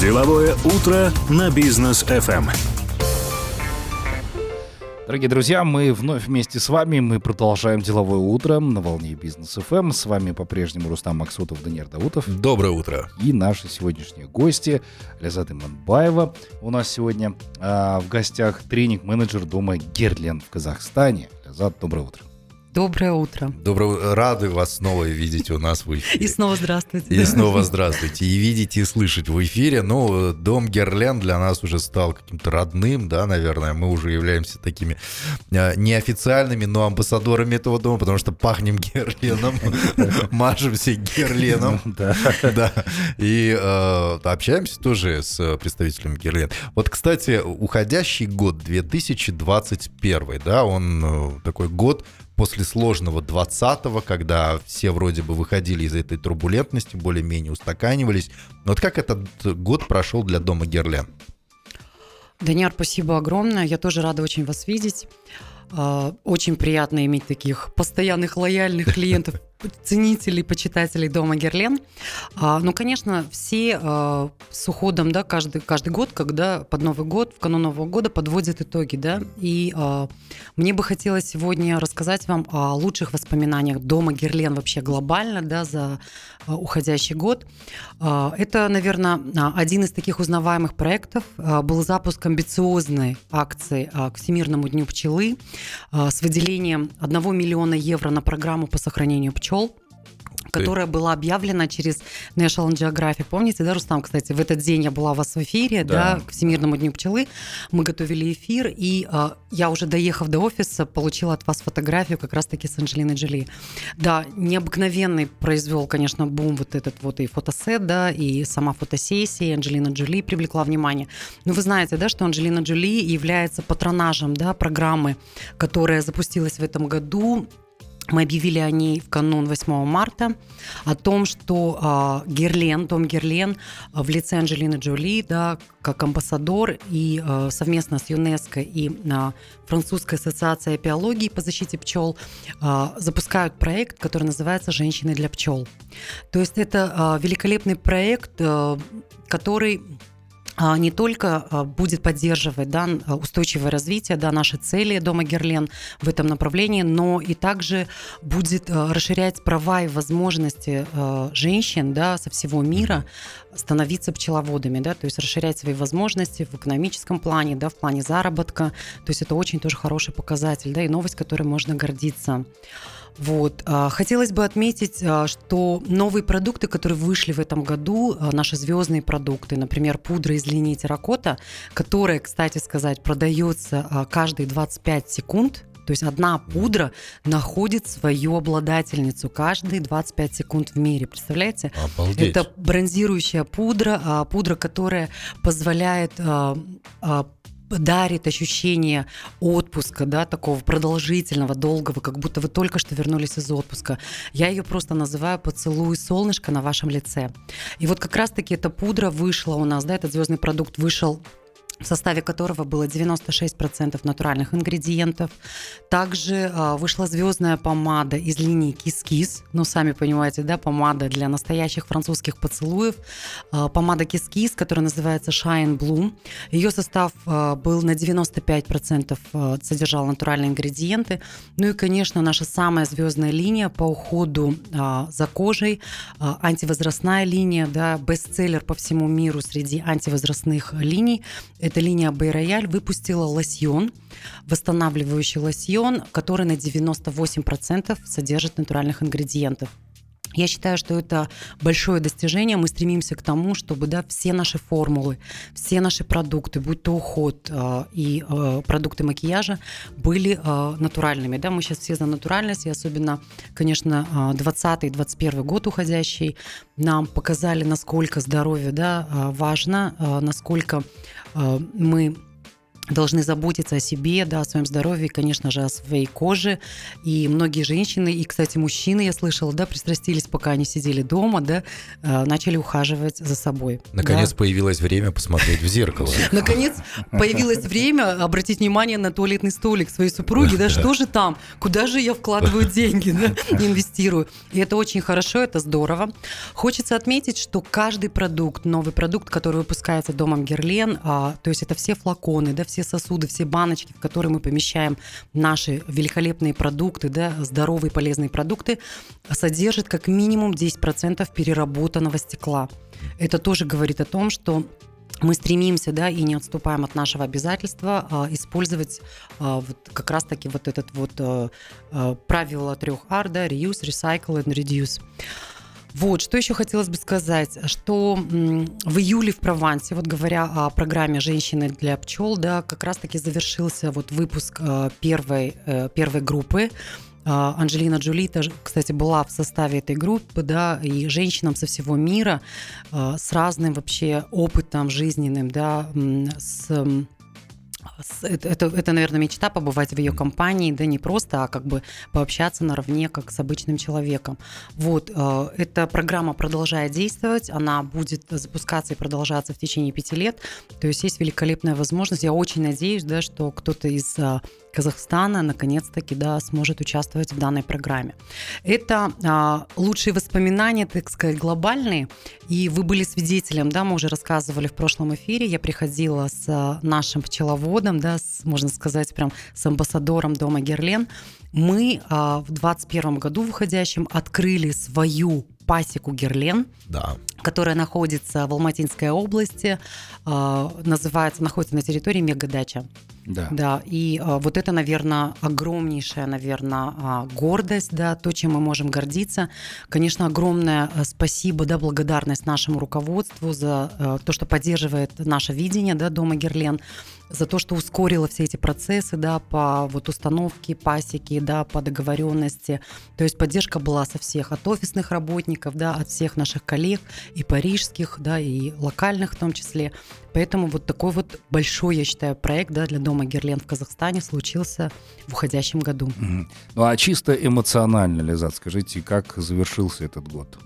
Деловое утро на бизнес FM. Дорогие друзья, мы вновь вместе с вами. Мы продолжаем деловое утро на волне бизнес FM. С вами по-прежнему Рустам Максутов, Даниил Даутов. Доброе утро. И наши сегодняшние гости Лязат Иманбаева. У нас сегодня а, в гостях тренинг-менеджер дома Герлен в Казахстане. Лязат, доброе утро. Доброе утро. Доброе, рады вас снова видеть у нас в эфире. И снова здравствуйте. И снова здравствуйте. И видеть, и слышать в эфире. Ну, дом Герлен для нас уже стал каким-то родным, да, наверное. Мы уже являемся такими э, неофициальными, но амбассадорами этого дома, потому что пахнем Герленом, мажемся Герленом. Да. И э, общаемся тоже с представителями Герлен. Вот, кстати, уходящий год 2021, да, он э, такой год после сложного 20-го, когда все вроде бы выходили из этой турбулентности, более-менее устаканивались. Вот как этот год прошел для дома Герлен? Даниар, спасибо огромное. Я тоже рада очень вас видеть. А, очень приятно иметь таких постоянных лояльных клиентов, ценителей, почитателей дома Герлен. А, ну, конечно, все а, с уходом, да, каждый, каждый год, когда под Новый год, в канун Нового года подводят итоги, да, и а, мне бы хотелось сегодня рассказать вам о лучших воспоминаниях дома Герлен вообще глобально, да, за уходящий год. Это, наверное, один из таких узнаваемых проектов. Был запуск амбициозной акции к Всемирному дню пчелы с выделением 1 миллиона евро на программу по сохранению пчел которая была объявлена через National Geographic. Помните, да, Рустам, кстати, в этот день я была у вас в эфире, да, да к Всемирному дню пчелы. Мы готовили эфир, и э, я уже доехав до офиса, получила от вас фотографию как раз-таки с Анджелиной Джоли. Да, необыкновенный произвел, конечно, бум вот этот вот и фотосет, да, и сама фотосессия, и Анджелина Джоли привлекла внимание. Но вы знаете, да, что Анджелина Джоли является патронажем, да, программы, которая запустилась в этом году мы объявили о ней в канун 8 марта, о том, что э, Герлен, дом Герлен э, в лице Анджелины Джоли, да, как амбассадор и э, совместно с ЮНЕСКО и э, Французской ассоциацией биологии по защите пчел э, запускают проект, который называется «Женщины для пчел». То есть это э, великолепный проект, э, который а, не только а, будет поддерживать да, устойчивое развитие, да, наши цели Дома Герлен в этом направлении, но и также будет а, расширять права и возможности женщин да, со всего мира становиться пчеловодами, да, то есть расширять свои возможности в экономическом плане, да, в плане заработка. То есть это очень тоже хороший показатель, да, и новость, которой можно гордиться. Вот. А, хотелось бы отметить, а, что новые продукты, которые вышли в этом году, а, наши звездные продукты, например, пудра из линии терракота, которая, кстати сказать, продается каждые 25 секунд, то есть одна пудра находит свою обладательницу каждые 25 секунд в мире. Представляете? Обалдеть. Это бронзирующая пудра, пудра, которая позволяет дарит ощущение отпуска, да, такого продолжительного, долгого, как будто вы только что вернулись из отпуска. Я ее просто называю «поцелуй солнышко на вашем лице». И вот как раз-таки эта пудра вышла у нас, да, этот звездный продукт вышел в составе которого было 96% натуральных ингредиентов. Также а, вышла звездная помада из линии Кис-Кис. Ну, сами понимаете, да, помада для настоящих французских поцелуев. А, помада KissKiss, которая называется Shine Bloom. Ее состав а, был на 95% а, содержал натуральные ингредиенты. Ну и, конечно, наша самая звездная линия по уходу а, за кожей, а, антивозрастная линия, да, бестселлер по всему миру среди антивозрастных линий эта линия Abeille Royale выпустила лосьон, восстанавливающий лосьон, который на 98% содержит натуральных ингредиентов. Я считаю, что это большое достижение. Мы стремимся к тому, чтобы да, все наши формулы, все наши продукты, будь то уход э, и э, продукты макияжа, были э, натуральными. Да? Мы сейчас все за натуральность, и особенно, конечно, 20-21 год уходящий нам показали, насколько здоровье да, важно, насколько мы должны заботиться о себе, да, о своем здоровье, конечно же, о своей коже. И многие женщины, и, кстати, мужчины, я слышала, да, пристрастились, пока они сидели дома, да, э, начали ухаживать за собой. Наконец да. появилось время посмотреть в зеркало. Наконец появилось время обратить внимание на туалетный столик своей супруги, да, что же там, куда же я вкладываю деньги, да, инвестирую. И это очень хорошо, это здорово. Хочется отметить, что каждый продукт, новый продукт, который выпускается домом Герлен, а, то есть это все флаконы, да, все сосуды, все баночки, в которые мы помещаем наши великолепные продукты, да, здоровые полезные продукты, содержит как минимум 10% переработанного стекла. Это тоже говорит о том, что мы стремимся, да, и не отступаем от нашего обязательства а, использовать а, вот как раз-таки вот этот вот а, а, правило трех R, да, reuse, recycle and reduce. Вот, что еще хотелось бы сказать, что в июле в Провансе, вот говоря о программе «Женщины для пчел», да, как раз-таки завершился вот выпуск э, первой, э, первой группы, а, Анджелина Джоли, кстати, была в составе этой группы, да, и женщинам со всего мира с разным вообще опытом жизненным, да, с это, это, это, наверное, мечта побывать в ее компании, да не просто, а как бы пообщаться наравне, как с обычным человеком. Вот, э, эта программа продолжает действовать, она будет запускаться и продолжаться в течение пяти лет, то есть есть великолепная возможность. Я очень надеюсь, да, что кто-то из э, Казахстана наконец-таки да, сможет участвовать в данной программе. Это а, лучшие воспоминания, так сказать, глобальные. И вы были свидетелем, да, мы уже рассказывали в прошлом эфире, я приходила с а, нашим пчеловодом, да, с, можно сказать, прям с амбассадором дома Герлен. Мы а, в 2021 году выходящем открыли свою пасеку Герлен, да. Которая находится в Алматинской области, э, называется, находится на территории Мегадача. Да. Да, и а, вот это, наверное, огромнейшая, наверное, а, гордость, да, то, чем мы можем гордиться. Конечно, огромное а, спасибо, да, благодарность нашему руководству за а, то, что поддерживает наше видение, да, Дома Герлен за то, что ускорило все эти процессы, да, по вот установке пасеки, да, по договоренности. То есть поддержка была со всех, от офисных работников, да, от всех наших коллег, и парижских, да, и локальных в том числе. Поэтому вот такой вот большой, я считаю, проект, да, для дома Герлен в Казахстане случился в уходящем году. Ну а чисто эмоционально, Лизат, скажите, как завершился этот год?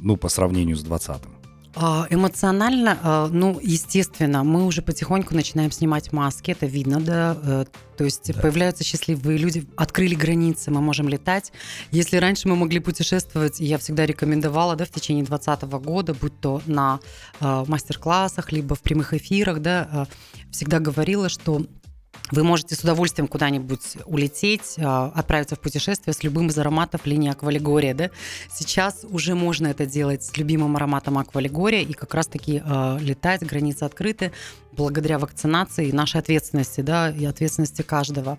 Ну, по сравнению с 20-м. А, эмоционально, а, ну, естественно, мы уже потихоньку начинаем снимать маски, это видно, да, э, то есть да. появляются счастливые люди, открыли границы, мы можем летать. Если раньше мы могли путешествовать, я всегда рекомендовала, да, в течение 2020 года, будь то на э, мастер-классах, либо в прямых эфирах, да, всегда говорила, что вы можете с удовольствием куда-нибудь улететь, а, отправиться в путешествие с любым из ароматов линии Аквалигория. Да? Сейчас уже можно это делать с любимым ароматом Аквалигория и как раз-таки э, летать, границы открыты, благодаря вакцинации и нашей ответственности, да, и ответственности каждого.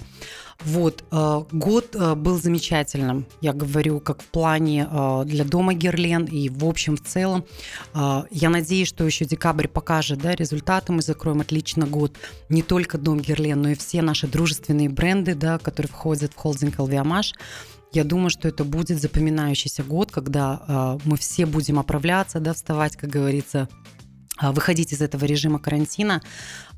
Вот, э, год э, был замечательным, я говорю, как в плане э, для дома Герлен и в общем, в целом. Я надеюсь, что еще декабрь покажет да, результаты, мы закроем отлично год. Не только дом Герлен, но и все наши дружественные бренды, да, которые входят в холдинг Алвиамаш. Я думаю, что это будет запоминающийся год, когда мы все будем оправляться, да, вставать, как говорится, выходить из этого режима карантина.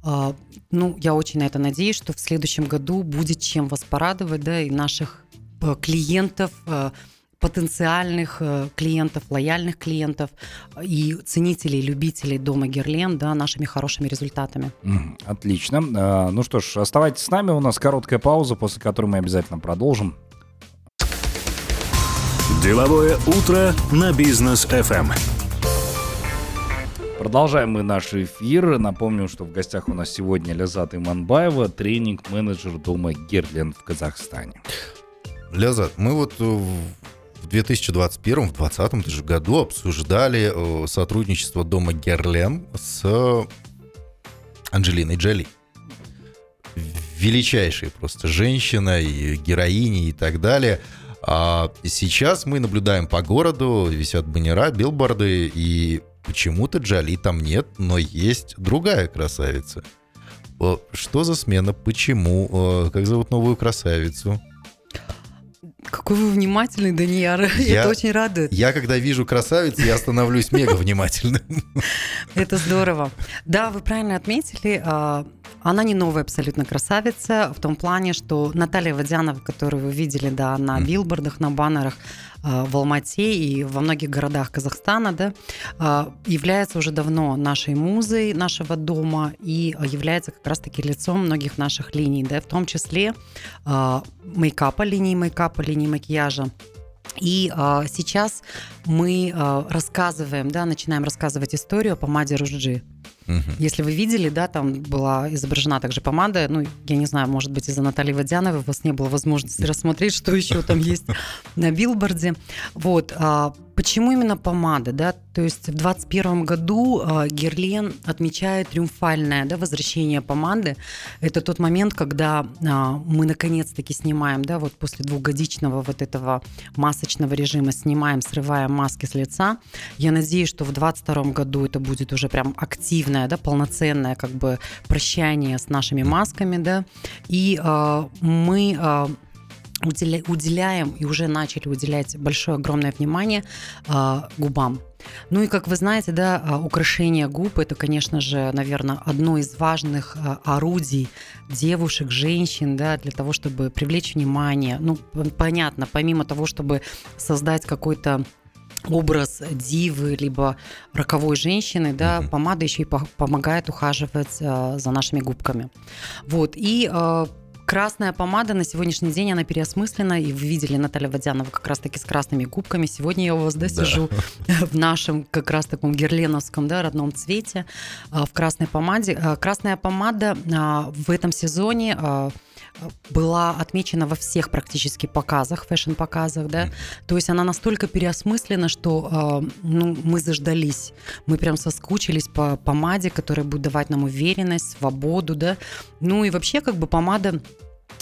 А, ну, я очень на это надеюсь, что в следующем году будет чем вас порадовать, да, и наших э, клиентов, э, потенциальных э, клиентов, лояльных клиентов и ценителей, любителей дома Герлен, да, нашими хорошими результатами. Отлично. А, ну что ж, оставайтесь с нами, у нас короткая пауза, после которой мы обязательно продолжим. Деловое утро на бизнес FM. Продолжаем мы наш эфир. Напомню, что в гостях у нас сегодня Лязат Иманбаева, тренинг-менеджер дома Герлен в Казахстане. Лязат, мы вот э, в 2021, в 2020 же году обсуждали э, сотрудничество дома Герлен с Анджелиной Джоли. Величайшей просто женщиной, героиней и так далее. А сейчас мы наблюдаем по городу, висят баннера, билборды, и Почему-то Джоли там нет, но есть другая красавица. Что за смена? Почему? Как зовут новую красавицу? Какой вы внимательный, Даниар. Я- Это очень радует. Я, когда вижу красавиц, я становлюсь мега внимательным. Это здорово. Да, вы правильно отметили. а, Она не новая абсолютно красавица в том плане, что Наталья Водянова, которую вы видели да, на билбордах, на баннерах а, в Алмате и во многих городах Казахстана, да, а, является уже давно нашей музой нашего дома и является как раз-таки лицом многих наших линий, да, в том числе мейкапа, линии мейкапа, линии макияжа. И а, сейчас мы а, рассказываем, да, начинаем рассказывать историю о помаде Ружджи. Мгм. Если вы видели, да, там была изображена также помада. Ну, я не знаю, может быть, из-за Натальи Водяновой у вас не было возможности рассмотреть, что еще там есть на билборде. Вот. а, Почему именно помада, да? То есть в 2021 году а, Герлен отмечает триумфальное да, возвращение помады. Это тот момент, когда а, мы наконец-таки снимаем, да, вот после двухгодичного вот этого масочного режима снимаем, срываем маски с лица. Я надеюсь, что в 2022 году это будет уже прям активное, да, полноценное как бы прощание с нашими масками, да. И а, мы а, уделя- уделяем и уже начали уделять большое огромное внимание а, губам. Ну и как вы знаете, да, а, украшение губ это, конечно же, наверное, одно из важных а, орудий девушек, женщин, да, для того, чтобы привлечь внимание. Ну, понятно, помимо того, чтобы создать какой-то образ дивы либо роковой женщины, да, помада еще и по- помогает ухаживать а, за нашими губками. Вот и Красная помада на сегодняшний день, она переосмыслена, и вы видели Наталья Водянова как раз-таки с красными губками. Сегодня я у вас, да, Да. сижу в нашем как раз таком герленовском, да, родном цвете, а, в красной помаде. А, Красная помада а, в этом сезоне была отмечена во всех практически показах, фэшн-показах, да, то есть она настолько переосмыслена, что ну, мы заждались, мы прям соскучились по помаде, которая будет давать нам уверенность, свободу, да, ну и вообще как бы помада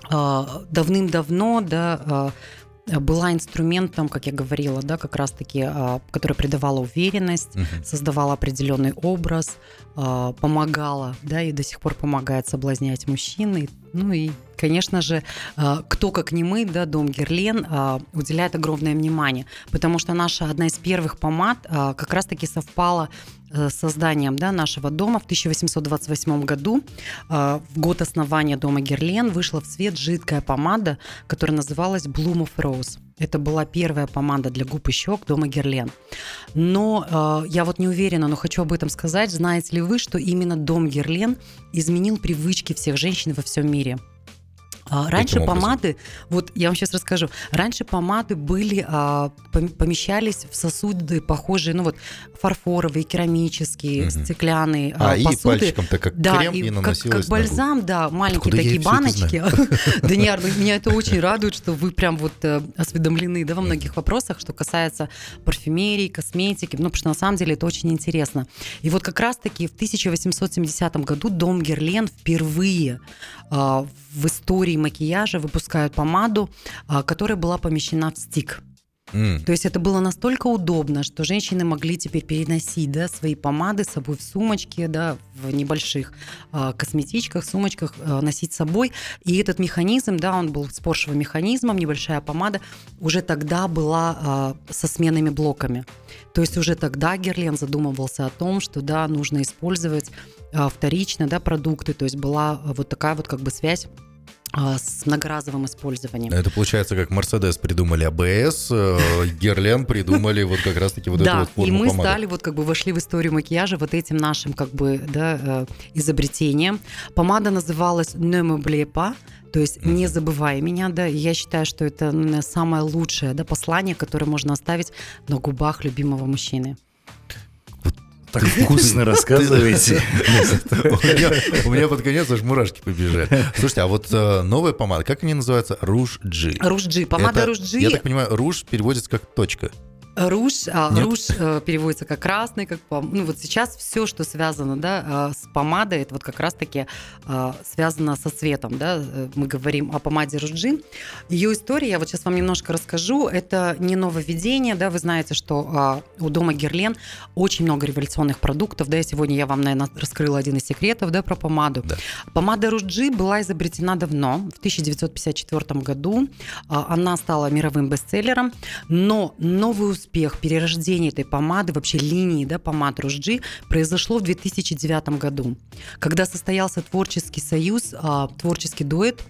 давным-давно, да, а, была инструментом, как я говорила, да, как раз-таки, а, которая придавала уверенность, Мгм. создавала определенный образ, помогала, да, и до сих пор помогает соблазнять мужчин. И, ну и, конечно же, кто как не мы, да, Дом Герлен уделяет огромное внимание, потому что наша одна из первых помад как раз-таки совпала э, созданием да, нашего дома в 1828 году. А, В год основания дома Герлен вышла в свет жидкая помада, которая называлась Bloom of Rose. Это была первая помада для губ и щек дома Герлен. Но э, я вот не уверена, но хочу об этом сказать. Знаете ли вы, что именно дом Герлен изменил привычки всех женщин во всем мире? А, Раньше помады, вот я вам сейчас расскажу, раньше помады были, а, пом- помещались в сосуды похожие, ну вот фарфоровые, керамические, Мгм. стеклянные А, а, и пальчиком-то как Да, крем и, и как, наносилось как губы. бальзам, да, маленькие Откуда такие баночки. Даниар, ну, меня это очень радует, что вы прям вот э, осведомлены, да, во многих вопросах, что касается парфюмерии, косметики, ну, потому что на самом деле это очень интересно. И вот как раз-таки в 1870 году дом Герлен впервые в истории макияжа выпускают помаду, а, которая была помещена в стик. М. То есть это было настолько удобно, что женщины могли теперь переносить да, свои помады с собой в сумочке, да, в небольших а, косметичках, сумочках а, носить с собой. И этот механизм, да, он был с поршевым механизмом, небольшая помада, уже тогда была а, со сменными блоками. То есть уже тогда Герлен задумывался о том, что да, нужно использовать а, вторично да, продукты. То есть была а, вот такая вот как бы связь а, с многоразовым использованием. Это получается, как Мерседес придумали АБС, э, Герлен придумали вот как раз-таки вот эту да, вот и форму мы помады. стали вот как бы вошли в историю макияжа вот этим нашим как бы да, э, изобретением. Помада называлась Ne pas, то есть не забывай меня, да. И я считаю, что это самое лучшее да, послание, которое можно оставить на губах любимого мужчины. Так вкусно рассказываете. У меня, под конец аж мурашки побежали. Слушайте, а вот э, новая помада, как они называются? Руж G. Руж G, помада Руж G. Я так понимаю, руж переводится как точка. Руж, а, руж э, переводится как красный, как пом- ну вот сейчас все, что связано, да, э, с помадой, это вот как раз-таки э, связано со цветом, да. Э, Мы говорим о помаде Руджи. Ее история, я вот сейчас вам немножко расскажу. Это не нововведение, да. Вы знаете, что э, у дома Герлен очень много революционных продуктов, да. И сегодня я вам, наверное, раскрыла один из секретов, да, про помаду. Да. Помада Руджи была изобретена давно, в 1954 году. А, Она стала мировым бестселлером, но новый успех, перерождение этой помады, вообще линии да, помад Руджи произошло в 2009 году, когда состоялся творческий союз, а, творческий дуэт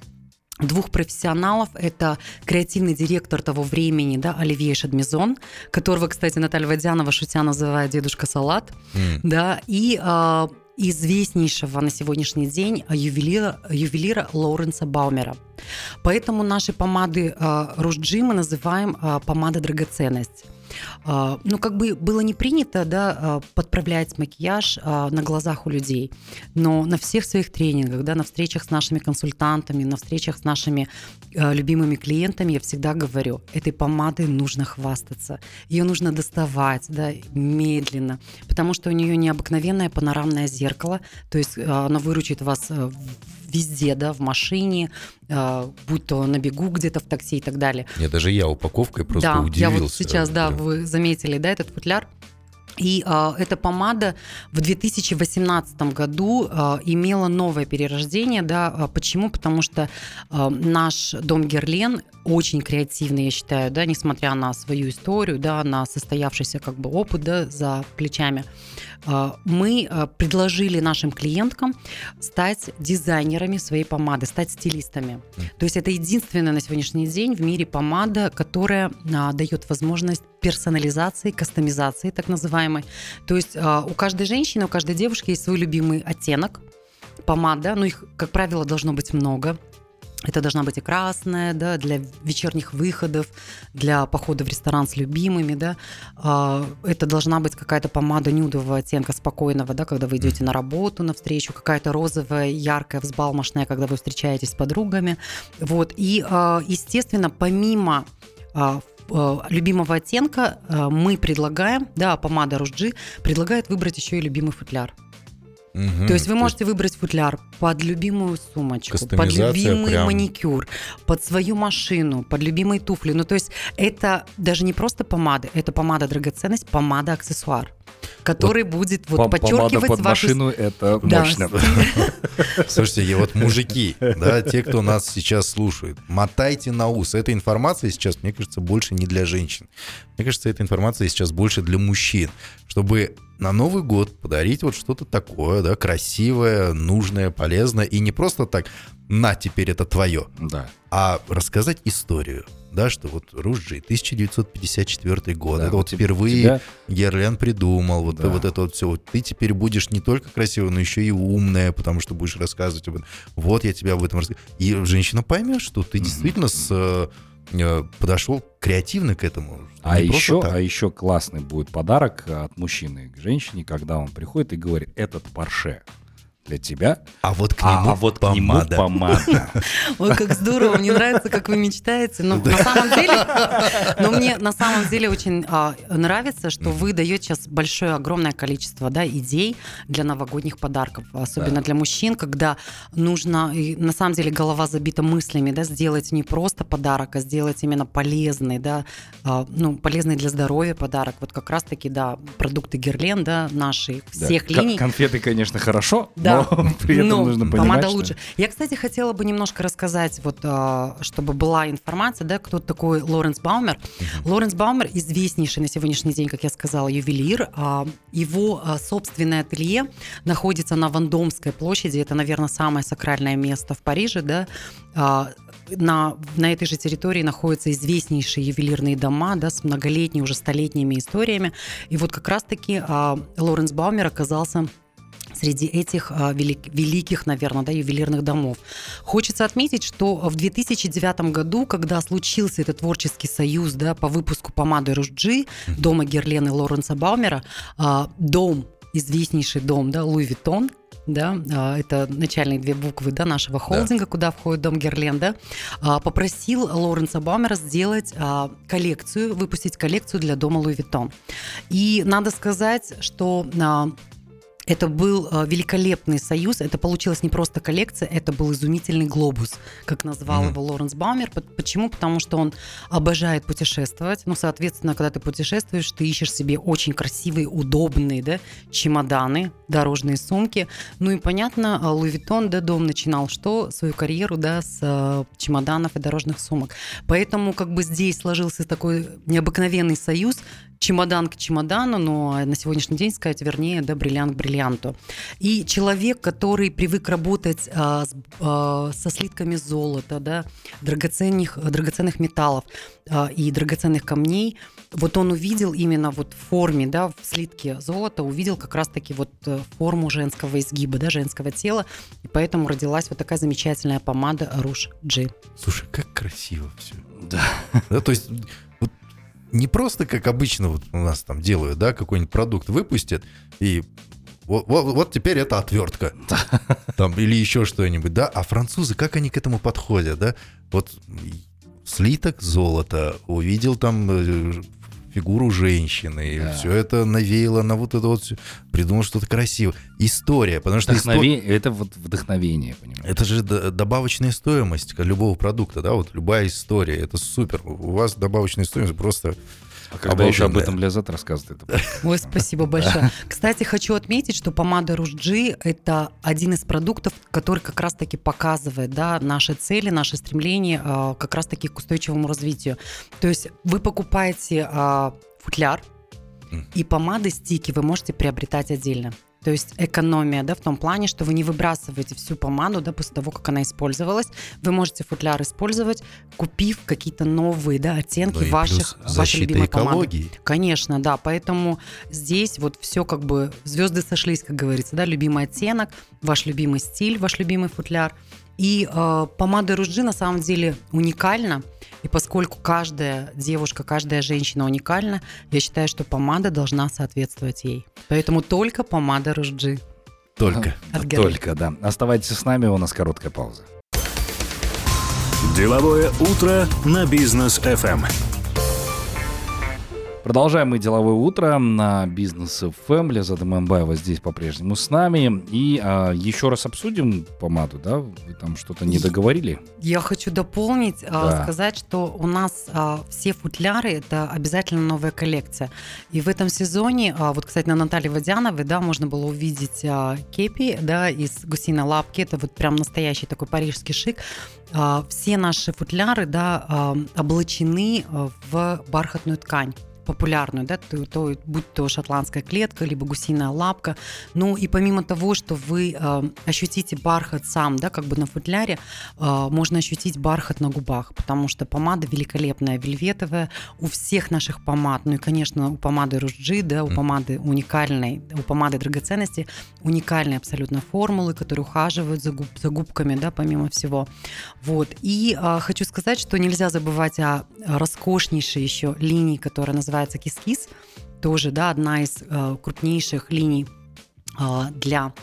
двух профессионалов. Это креативный директор того времени, да, Оливье Шадмизон, которого, кстати, Наталья Водянова шутя называет «дедушка салат», М. да, и а, известнейшего на сегодняшний день ювелира, ювелира Лоуренса Баумера. Поэтому наши помады а, Ружджи мы называем а, помада драгоценность. А, Ну, как бы было не принято, да, а, подправлять макияж а, на глазах у людей, но на всех своих тренингах, да, на встречах с нашими консультантами, на встречах с нашими любимыми клиентами я всегда говорю, этой помадой нужно хвастаться, ее нужно доставать, да, медленно, потому что у нее необыкновенное панорамное зеркало, то есть оно выручит вас а, везде, да, в машине, будь то на бегу где-то в такси и так далее. Нет, даже я упаковкой просто да, удивился. я вот сейчас, да, Прям. Вы заметили, да, этот футляр. И а, эта помада в 2018 году а, имела новое перерождение, да, а, почему? Потому что а, наш дом Герлен очень креативный, я считаю, да, несмотря на свою историю, да, на состоявшийся как бы опыт, да, за плечами. А, мы а, предложили нашим клиенткам стать дизайнерами своей помады, стать стилистами. То есть это единственная на сегодняшний день в мире помада, которая а, дает возможность персонализации, кастомизации, так называемой. То есть а, у каждой женщины, у каждой девушки есть свой любимый оттенок помад, да, ну их, как правило, должно быть много. Это должна быть и красная, да, для вечерних выходов, для похода в ресторан с любимыми, да. А, Это должна быть какая-то помада нюдового оттенка, спокойного, да, когда вы идете на работу, на встречу, какая-то розовая, яркая, взбалмошная, когда вы встречаетесь с подругами. Вот. И, а, естественно, помимо а, любимого оттенка мы предлагаем, да, помада Ружджи предлагает выбрать еще и любимый футляр. Мгм. То есть вы можете выбрать футляр под любимую сумочку, под любимый прям. маникюр, под свою машину, под любимые туфли. Ну, то есть это даже не просто помада, это помада драгоценность, помада аксессуар, который будет вот Пом- подчеркивать Помада под вашу... машину это Да, мощно. Слушайте, и вот мужики, да, те, кто нас сейчас слушает, мотайте на ус. Эта информация сейчас, мне кажется, больше не для женщин. Мне кажется, эта информация сейчас больше для мужчин, чтобы на Новый год подарить вот что-то такое, да, красивое, нужное, полезное, и не просто так, на, теперь это твое, Да. а рассказать историю, да, что вот Ружджи, 1954 год, Да, это вот те- впервые тебя- Герлен придумал, вот, Да. вот это вот все. Вот ты теперь будешь не только красивая, но еще и умная, потому что будешь рассказывать об этом. Вот я тебя об этом расскажу. И женщина поймет, что ты действительно с, э, подошел креативно к этому. А еще, а еще классный будет подарок от мужчины к женщине, когда он приходит и говорит, этот Порше для тебя, А вот к а, нему а вот помада. к нему помада. Ой, как здорово, мне нравится, как вы мечтаете. Но на самом деле, но мне на самом деле очень а, нравится, что вы даете сейчас большое, огромное количество да, идей для новогодних подарков, особенно для мужчин, когда нужно, на самом деле голова забита мыслями, да, сделать не просто подарок, а сделать именно полезный, да, а, ну, полезный для здоровья подарок. Вот как раз-таки, да, продукты Герлен, да, наши, всех линий. Конфеты, конечно, хорошо, Да. Но при этом Но нужно понимать, помада что- лучше. Я, кстати, хотела бы немножко рассказать, вот, а, чтобы была информация, да, кто такой Лоренс Баумер. Лоренс Баумер известнейший на сегодняшний день, как я сказала, ювелир. А, Его а, собственное ателье находится на Вандомской площади. Это, наверное, самое сакральное место в Париже, да. На, на этой же территории находятся известнейшие ювелирные дома, да, с многолетними, уже столетними историями. И вот как раз-таки а, Лоренс Баумер оказался среди этих а, велик- великих, наверное, да, ювелирных домов. Хочется отметить, что в 2009 году, когда случился этот творческий союз да, по выпуску помады Ружджи, дома Герлены Лоренса Баумера, а, дом, известнейший дом, да, Louis Vuitton, да, а, это начальные две буквы, да, нашего холдинга, да. куда входит дом Guerlain, да, попросил Лоренса Баумера сделать коллекцию, выпустить коллекцию для дома Louis Vuitton. И надо сказать, что это был э, великолепный союз. Это получилась не просто коллекция, это был изумительный глобус, как назвал mm-hmm. его Лоренс Баумер. Почему? Потому что он обожает путешествовать. Ну, соответственно, когда ты путешествуешь, ты ищешь себе очень красивые, удобные да, чемоданы, дорожные сумки. Ну и понятно, Луи Виттон, да, дом начинал что? Свою карьеру, да, с э, чемоданов и дорожных сумок. Поэтому как бы здесь сложился такой необыкновенный союз, чемодан к чемодану, но на сегодняшний день сказать, вернее, да, бриллиант к бриллианту. И человек, который привык работать а, с, а, со слитками золота, да, драгоценных, драгоценных металлов а, и драгоценных камней, вот он увидел именно вот в форме, да, в слитке золота, увидел как раз-таки вот э, форму женского изгиба, да, женского тела, и поэтому родилась вот такая замечательная помада Руш G. Слушай, как красиво все. Да. да то есть не просто как обычно вот у нас там делают, да, какой-нибудь продукт выпустят, и вот, вот, вот теперь это отвертка. Там, или еще что-нибудь, да? А французы, как они к этому подходят, да? Вот слиток золота, увидел там э, фигуру женщины. И все это навеяло на вот это вот, придумал что-то красивое. История, потому что... Вдохновение, истор... Это вот вдохновение, понимаешь? Это же добавочная стоимость любого продукта, да, вот любая история, это супер. У вас добавочная стоимость просто а когда еще об этом Лязат рассказывает? Ой, спасибо большое. Кстати, хочу отметить, что помада Ружджи – это один из продуктов, который как раз-таки показывает да, наши цели, наши стремления а, как раз-таки к устойчивому развитию. То есть вы покупаете а, футляр, и помады, стики вы можете приобретать отдельно. То есть экономия, да, в том плане, что вы не выбрасываете всю помаду, да, после того, как она использовалась. Вы можете футляр использовать, купив какие-то новые, да, оттенки да ваших, вашей любимой экологии. помады. Конечно, да, поэтому здесь вот все как бы звезды сошлись, как говорится, да, любимый оттенок, ваш любимый стиль, ваш любимый футляр. И э, помада Ружи на самом деле уникальна. И поскольку каждая девушка, каждая женщина уникальна, я считаю, что помада должна соответствовать ей. Поэтому только помада Ружджи. Только. Только, да. Оставайтесь с нами, у нас короткая пауза. Деловое утро на бизнес FM. Продолжаем мы деловое утро на бизнес FM. Лиза Мамбаева здесь по-прежнему с нами. И а, еще раз обсудим помаду, да? Вы там что-то не договорили? Я хочу дополнить, а, да. сказать, что у нас а, все футляры это обязательно новая коллекция. И в этом сезоне, а, вот, кстати, на Наталье Водяновой, да, можно было увидеть а, кепи, да, из гусиной лапки. Это вот прям настоящий такой парижский шик. А, все наши футляры, да, а, облачены в бархатную ткань популярную, да, то, то, будь то шотландская клетка, либо гусиная лапка. Ну и помимо того, что вы э, ощутите бархат сам, да, как бы на футляре, э, можно ощутить бархат на губах, потому что помада великолепная, вельветовая. У всех наших помад, ну и, конечно, у помады Ружджи, да, у помады уникальной, у помады драгоценности уникальные абсолютно формулы, которые ухаживают за, губ, за губками, да, помимо всего. Вот. И э, хочу сказать, что нельзя забывать о роскошнейшей еще линии, которая называется называется KissKiss, тоже да, одна из э, крупнейших линий э, для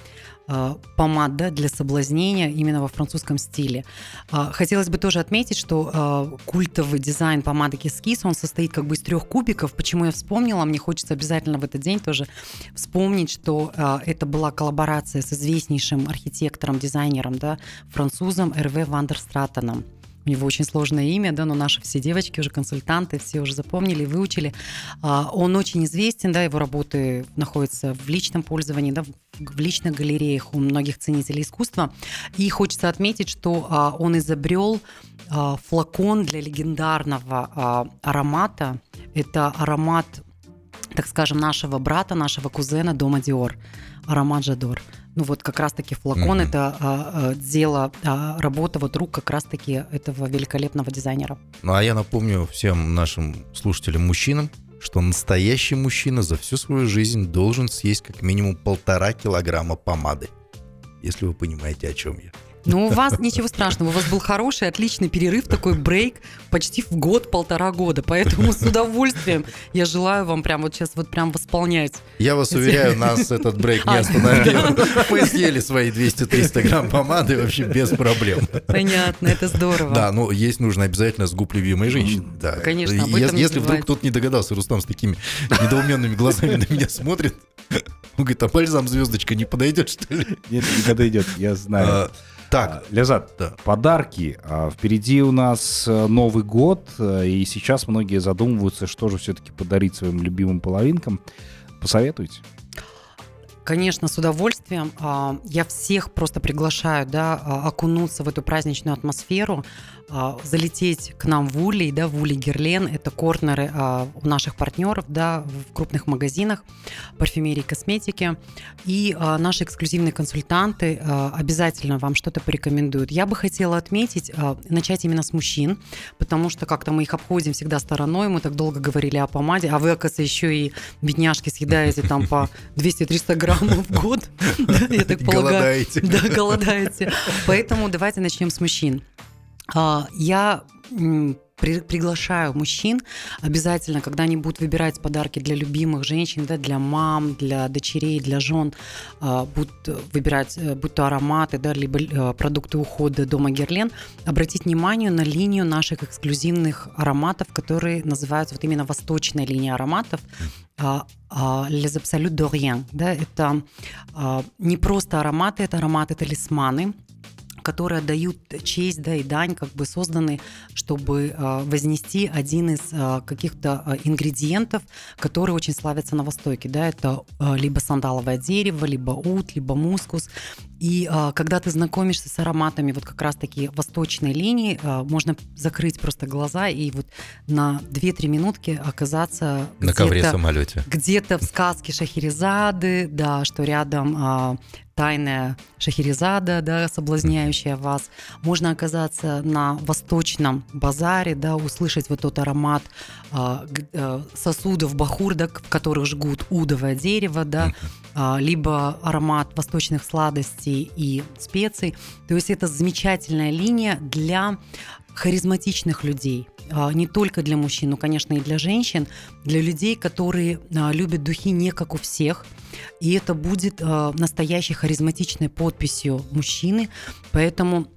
э, помад да, для соблазнения именно во французском стиле. Э, хотелось бы тоже отметить, что э, культовый дизайн помады KissKiss, он состоит как бы из трех кубиков. Почему я вспомнила? Мне хочется обязательно в этот день тоже вспомнить, что это была коллаборация с известнейшим архитектором, дизайнером, да, французом Эрве Вандерстратеном. У него очень сложное имя, да, но наши все девочки уже консультанты, все уже запомнили, выучили. А, он очень известен, да, его работы находятся в личном пользовании, да, в личных галереях у многих ценителей искусства. И хочется отметить, что а, он изобрел а, флакон для легендарного аромата. Это аромат, так скажем, нашего брата, нашего кузена Дома Диор. Аромат Жадор ну вот как раз-таки флакон mm-hmm. это а, а, дело, а, работа вот рук как раз-таки этого великолепного дизайнера. Ну а я напомню всем нашим слушателям мужчинам, что настоящий мужчина за всю свою жизнь должен съесть как минимум полтора килограмма помады. Если вы понимаете, о чем я. Ну, у вас ничего страшного, у вас был хороший, отличный перерыв, такой брейк почти в год, полтора года. Поэтому с удовольствием я желаю вам прям вот сейчас вот прям восполнять. Я вас уверяю, нас этот брейк не остановил. Мы съели свои 200-300 грамм помады вообще без проблем. Понятно, это здорово. Да, ну есть нужно обязательно с губ любимой женщины. Да. Конечно, об Если, этом если вдруг кто-то не догадался, Рустам с такими недоуменными глазами на меня смотрит, он говорит, а бальзам звездочка не подойдет, что ли? Нет, не подойдет, я знаю. Так, А, Лязат, да. подарки. А, Впереди у нас э, Новый год, э, и сейчас многие задумываются, что же все-таки подарить своим любимым половинкам. Посоветуйте. Конечно, с удовольствием. А, Я всех просто приглашаю да, а, окунуться в эту праздничную атмосферу, а, залететь к нам в Улей, да, в Улей Герлен. Это корнеры у наших партнеров да, в крупных магазинах парфюмерии и косметики. И наши эксклюзивные консультанты обязательно вам что-то порекомендуют. Я бы хотела отметить, начать именно с мужчин, потому что как-то мы их обходим всегда стороной, мы так долго говорили о помаде, а вы, оказывается, еще и бедняжки съедаете там по 200-300 граммов в год, я так полагаю. Голодаете. Да, голодаете. Поэтому давайте начнем с мужчин. А, Я при- приглашаю мужчин обязательно, когда они будут выбирать подарки для любимых женщин, да, для мам, для дочерей, для жен, а, будут выбирать, э, будь то ароматы, да, либо э, продукты ухода дома Герлен, обратить внимание на линию наших эксклюзивных ароматов, которые называются вот именно восточная линия ароматов. А, а, Les Absolutes d'Orient. Да, это не просто ароматы, это ароматы-талисманы, которые отдают честь да, и дань, как бы созданы, чтобы а, вознести один из а, каких-то а, ингредиентов, которые очень славятся на Востоке. Да, это либо сандаловое дерево, либо ут, либо мускус. И а, когда ты знакомишься с ароматами вот как раз-таки восточной линии, а, можно закрыть просто глаза и вот на 2-3 минутки оказаться На ковре где-то- самолете. где-то в сказке Шахерезады, да, что рядом а, тайная Шахерезада, да, соблазняющая вас. Можно оказаться на восточном базаре, да, услышать вот тот аромат а, а, сосудов бахур, да, в которых жгут удовое дерево, да, а, либо аромат восточных сладостей и специй. То есть это замечательная линия для харизматичных людей. А, Не только для мужчин, но, конечно, и для женщин, для людей, которые а, любят духи не как у всех. И это будет а, настоящей харизматичной подписью мужчины. Поэтому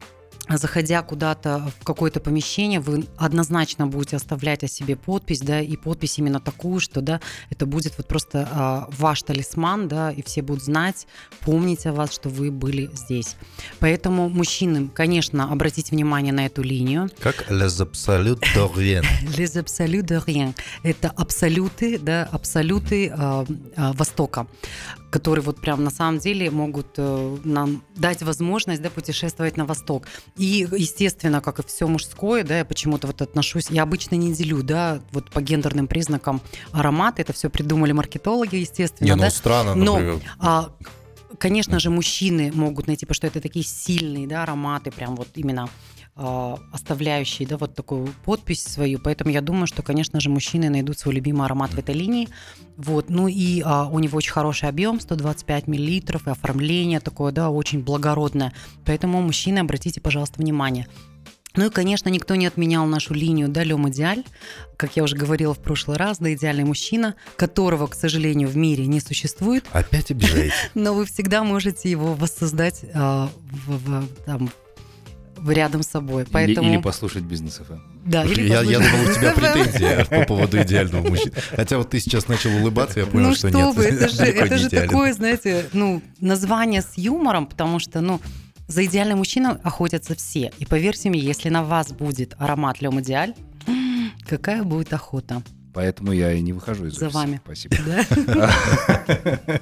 заходя куда-то в какое-то помещение, вы однозначно будете оставлять о себе подпись, да, и подпись именно такую, что, да, это будет вот просто а, ваш талисман, да, и все будут знать, помнить о вас, что вы были здесь. Поэтому мужчинам, конечно, обратите внимание на эту линию. Как Les Absolutes d'Orient. Les absolus de rien. Это абсолюты, да, абсолюты а, а, Востока, которые вот прям на самом деле могут э, нам дать возможность, да, путешествовать на Восток. И, естественно, как и все мужское, да, я почему-то вот отношусь, я обычно не делю, да, вот по гендерным признакам ароматы, это все придумали маркетологи, естественно, Не, да. ну странно, Но, а, конечно же, мужчины могут найти, потому что это такие сильные да, ароматы, прям вот именно а, оставляющие да, вот такую подпись свою. Поэтому я думаю, что, конечно же, мужчины найдут свой любимый аромат в этой линии. Вот. Ну и а, у него очень хороший объем, 125 миллилитров, и оформление такое, да, очень благородное. Поэтому, мужчины, обратите, пожалуйста, внимание. Ну и, конечно, никто не отменял нашу линию да, Лем Идеаль, как я уже говорила в прошлый раз, да, идеальный мужчина, которого, к сожалению, в мире не существует, Опять обижаете. но вы всегда можете его воссоздать а, в, в- там, рядом с собой. Или- Поэтому, Или, послушать бизнес ФМ. да, или Я, я думал, у тебя ФМ. претензии по поводу идеального мужчины. Хотя вот ты сейчас начал улыбаться, я понял, ну что, что нет. вы, это же, это же такое, знаете, ну, название с юмором, потому что, ну, за идеальным мужчиной охотятся все. И поверьте мне, если на вас будет аромат Лем Идеаль, какая будет охота. Поэтому я и не выхожу из За офиса. вами. Спасибо.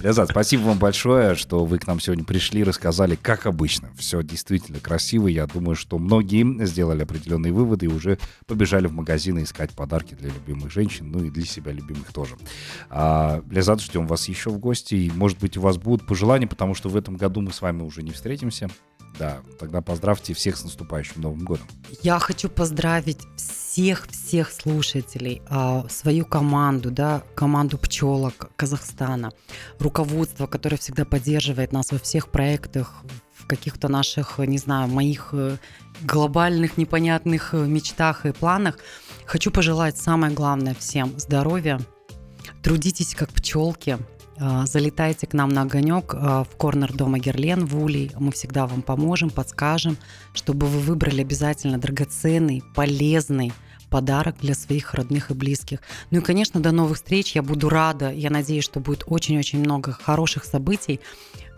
Лязат, спасибо вам большое, что вы к нам сегодня пришли, рассказали, как обычно. Все действительно красиво. Я думаю, что многие сделали определенные выводы и уже побежали в магазины искать подарки для любимых женщин, ну и для себя любимых тоже. А, Лязат, ждем вас еще в гости. И, может быть, у вас будут пожелания, потому что в этом году мы с вами уже не встретимся. Да, тогда поздравьте всех с наступающим Новым годом. Я хочу поздравить всех-всех слушателей, а, свою команду, да, команду пчелок Казахстана, руководство, которое всегда поддерживает нас во всех проектах, в каких-то наших, не знаю, моих э, глобальных непонятных э, мечтах и планах. Хочу пожелать самое главное всем здоровья. Трудитесь как пчелки, залетайте к нам на огонек а, в корнер дома Герлен в Улей. Мы всегда вам поможем, подскажем, чтобы вы выбрали обязательно драгоценный, полезный подарок для своих родных и близких. Ну и, конечно, до новых встреч. Я буду рада. Я надеюсь, что будет очень-очень много хороших событий,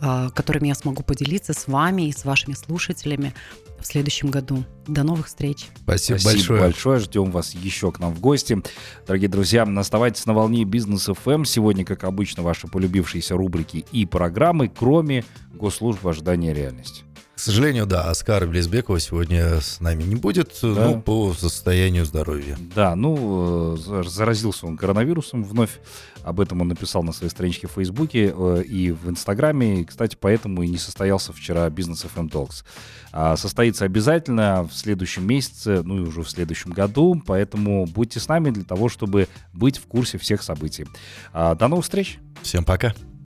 а, которыми я смогу поделиться с вами и с вашими слушателями в следующем году. До новых встреч. Спасибо, Спасибо большое. большое. Ждем вас еще к нам в гости. Дорогие друзья, оставайтесь на волне Бизнес FM. Сегодня, как обычно, ваши полюбившиеся рубрики и программы, кроме госслужбы ожидания реальности. К сожалению, да, Оскар Близбекова сегодня с нами не будет, да. ну, по состоянию здоровья. Да, ну, э, заразился он коронавирусом вновь. Об этом он написал на своей страничке в Фейсбуке э, и в Инстаграме. И, кстати, поэтому и не состоялся вчера бизнес FM Talks. А состоится обязательно в следующем месяце, ну и уже в следующем году. Поэтому будьте с нами для того, чтобы быть в курсе всех событий. А, до новых встреч. Всем пока.